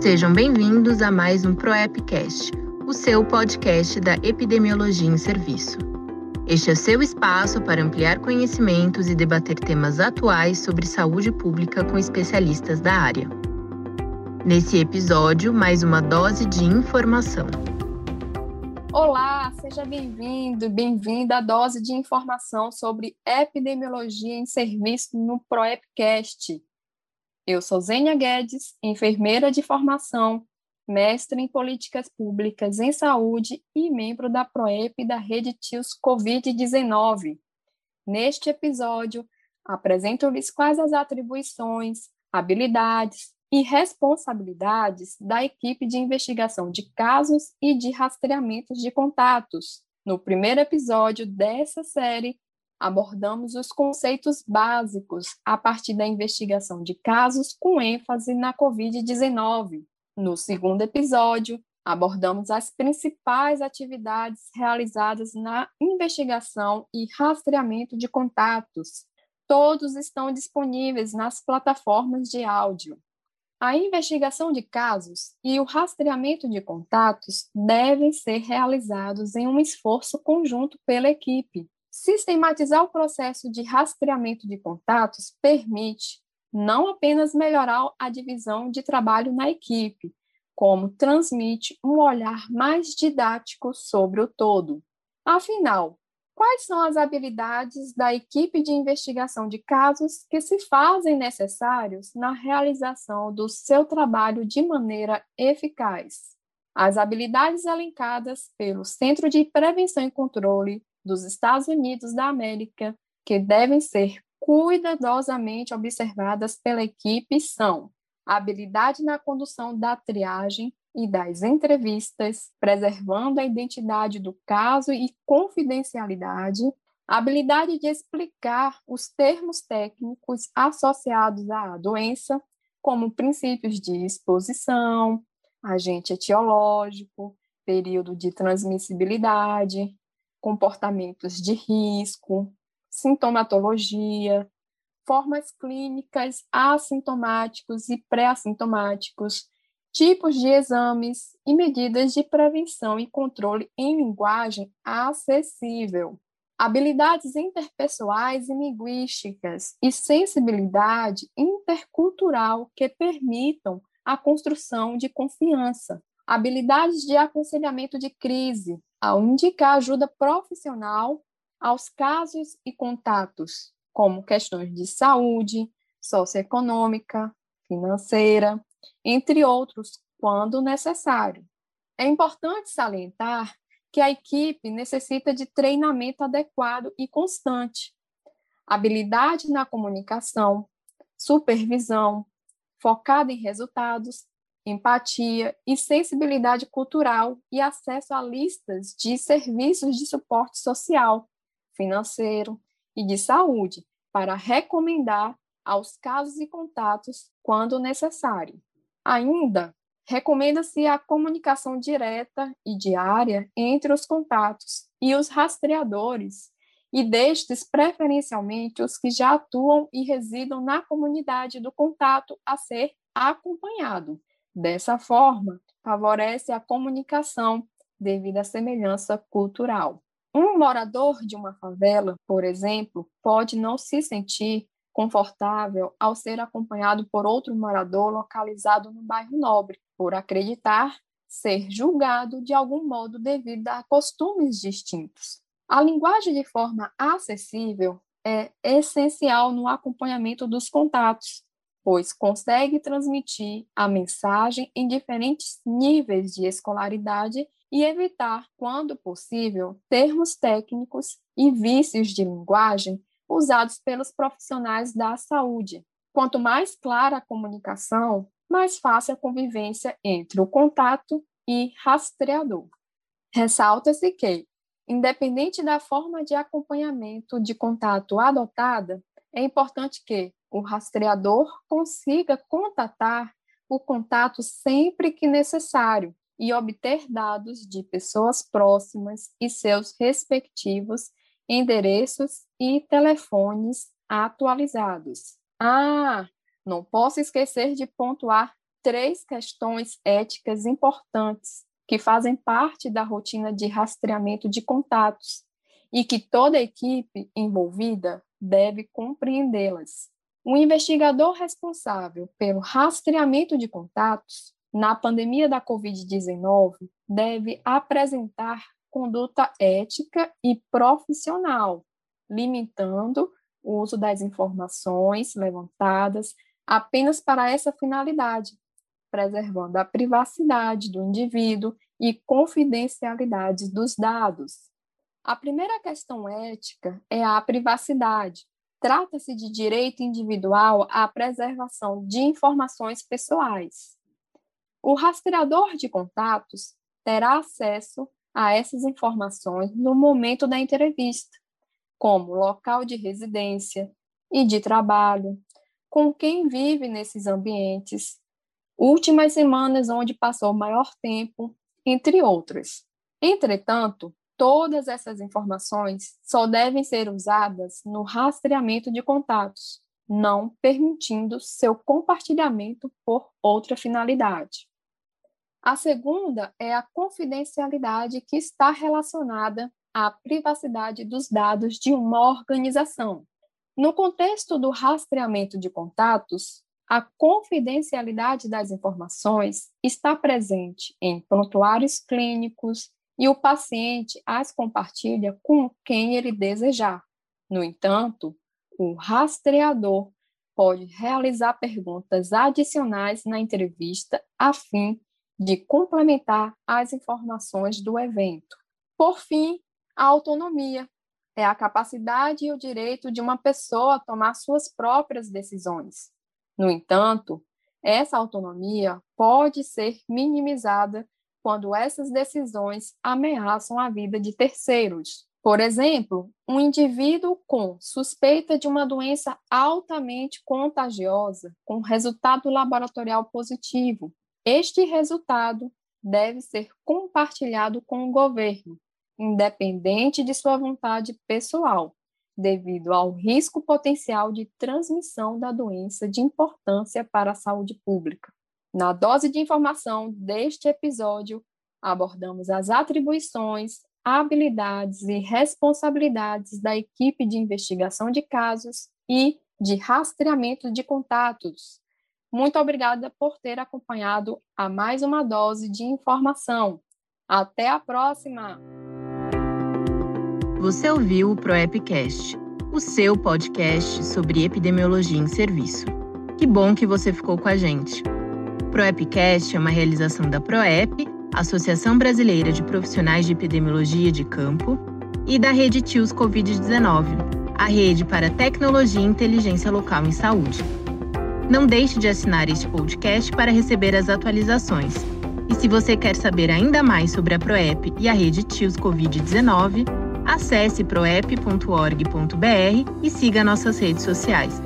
Sejam bem-vindos a mais um ProEpcast, o seu podcast da epidemiologia em serviço. Este é seu espaço para ampliar conhecimentos e debater temas atuais sobre saúde pública com especialistas da área. Nesse episódio, mais uma dose de informação. Olá, seja bem-vindo, bem-vinda à dose de informação sobre epidemiologia em serviço no ProEpcast. Eu sou Zênia Guedes, enfermeira de formação, mestre em políticas públicas em saúde e membro da ProEP da Rede TIOS Covid-19. Neste episódio, apresento-lhes quais as atribuições, habilidades, e responsabilidades da equipe de investigação de casos e de rastreamento de contatos. No primeiro episódio dessa série, abordamos os conceitos básicos a partir da investigação de casos com ênfase na Covid-19. No segundo episódio, abordamos as principais atividades realizadas na investigação e rastreamento de contatos. Todos estão disponíveis nas plataformas de áudio. A investigação de casos e o rastreamento de contatos devem ser realizados em um esforço conjunto pela equipe. Sistematizar o processo de rastreamento de contatos permite não apenas melhorar a divisão de trabalho na equipe, como transmite um olhar mais didático sobre o todo. Afinal, Quais são as habilidades da equipe de investigação de casos que se fazem necessários na realização do seu trabalho de maneira eficaz? As habilidades elencadas pelo Centro de Prevenção e Controle dos Estados Unidos da América, que devem ser cuidadosamente observadas pela equipe, são habilidade na condução da triagem, e das entrevistas, preservando a identidade do caso e confidencialidade, habilidade de explicar os termos técnicos associados à doença, como princípios de exposição, agente etiológico, período de transmissibilidade, comportamentos de risco, sintomatologia, formas clínicas assintomáticos e pré-assintomáticos, tipos de exames e medidas de prevenção e controle em linguagem acessível, habilidades interpessoais e linguísticas e sensibilidade intercultural que permitam a construção de confiança, habilidades de aconselhamento de crise, ao indicar ajuda profissional aos casos e contatos, como questões de saúde, socioeconômica, financeira, entre outros, quando necessário. É importante salientar que a equipe necessita de treinamento adequado e constante, habilidade na comunicação, supervisão, focada em resultados, empatia e sensibilidade cultural e acesso a listas de serviços de suporte social, financeiro e de saúde para recomendar aos casos e contatos quando necessário. Ainda, recomenda-se a comunicação direta e diária entre os contatos e os rastreadores, e destes, preferencialmente, os que já atuam e residam na comunidade do contato a ser acompanhado. Dessa forma, favorece a comunicação devido à semelhança cultural. Um morador de uma favela, por exemplo, pode não se sentir confortável ao ser acompanhado por outro morador localizado no bairro nobre, por acreditar ser julgado de algum modo devido a costumes distintos. A linguagem de forma acessível é essencial no acompanhamento dos contatos, pois consegue transmitir a mensagem em diferentes níveis de escolaridade e evitar, quando possível, termos técnicos e vícios de linguagem usados pelos profissionais da saúde. Quanto mais clara a comunicação, mais fácil a convivência entre o contato e rastreador. Ressalta-se que, independente da forma de acompanhamento de contato adotada, é importante que o rastreador consiga contatar o contato sempre que necessário e obter dados de pessoas próximas e seus respectivos endereços e telefones atualizados. Ah, não posso esquecer de pontuar três questões éticas importantes que fazem parte da rotina de rastreamento de contatos e que toda equipe envolvida deve compreendê-las. O investigador responsável pelo rastreamento de contatos na pandemia da Covid-19 deve apresentar conduta ética e profissional, limitando o uso das informações levantadas apenas para essa finalidade, preservando a privacidade do indivíduo e confidencialidade dos dados. A primeira questão ética é a privacidade. Trata-se de direito individual à preservação de informações pessoais. O rastreador de contatos terá acesso a essas informações no momento da entrevista, como local de residência e de trabalho, com quem vive nesses ambientes, últimas semanas onde passou maior tempo, entre outras. Entretanto, todas essas informações só devem ser usadas no rastreamento de contatos, não permitindo seu compartilhamento por outra finalidade. A segunda é a confidencialidade que está relacionada à privacidade dos dados de uma organização. No contexto do rastreamento de contatos, a confidencialidade das informações está presente em prontuários clínicos e o paciente as compartilha com quem ele desejar. No entanto, o rastreador pode realizar perguntas adicionais na entrevista a fim de complementar as informações do evento. Por fim, a autonomia é a capacidade e o direito de uma pessoa tomar suas próprias decisões no entanto, essa autonomia pode ser minimizada quando essas decisões ameaçam a vida de terceiros. Por exemplo, um indivíduo com suspeita de uma doença altamente contagiosa, com resultado laboratorial positivo. Este resultado deve ser compartilhado com o governo, independente de sua vontade pessoal, devido ao risco potencial de transmissão da doença de importância para a saúde pública. Na dose de informação deste episódio, abordamos as atribuições, habilidades e responsabilidades da equipe de investigação de casos e de rastreamento de contatos. Muito obrigada por ter acompanhado a mais uma dose de informação. Até a próxima! Você ouviu o ProEpcast, o seu podcast sobre epidemiologia em serviço. Que bom que você ficou com a gente. ProEpcast é uma realização da ProEp, Associação Brasileira de Profissionais de Epidemiologia de Campo, e da Rede TIOS Covid-19, a rede para tecnologia e inteligência local em saúde. Não deixe de assinar este podcast para receber as atualizações. E se você quer saber ainda mais sobre a ProEP e a rede TIOS Covid-19, Acesse proep.org.br e siga nossas redes sociais.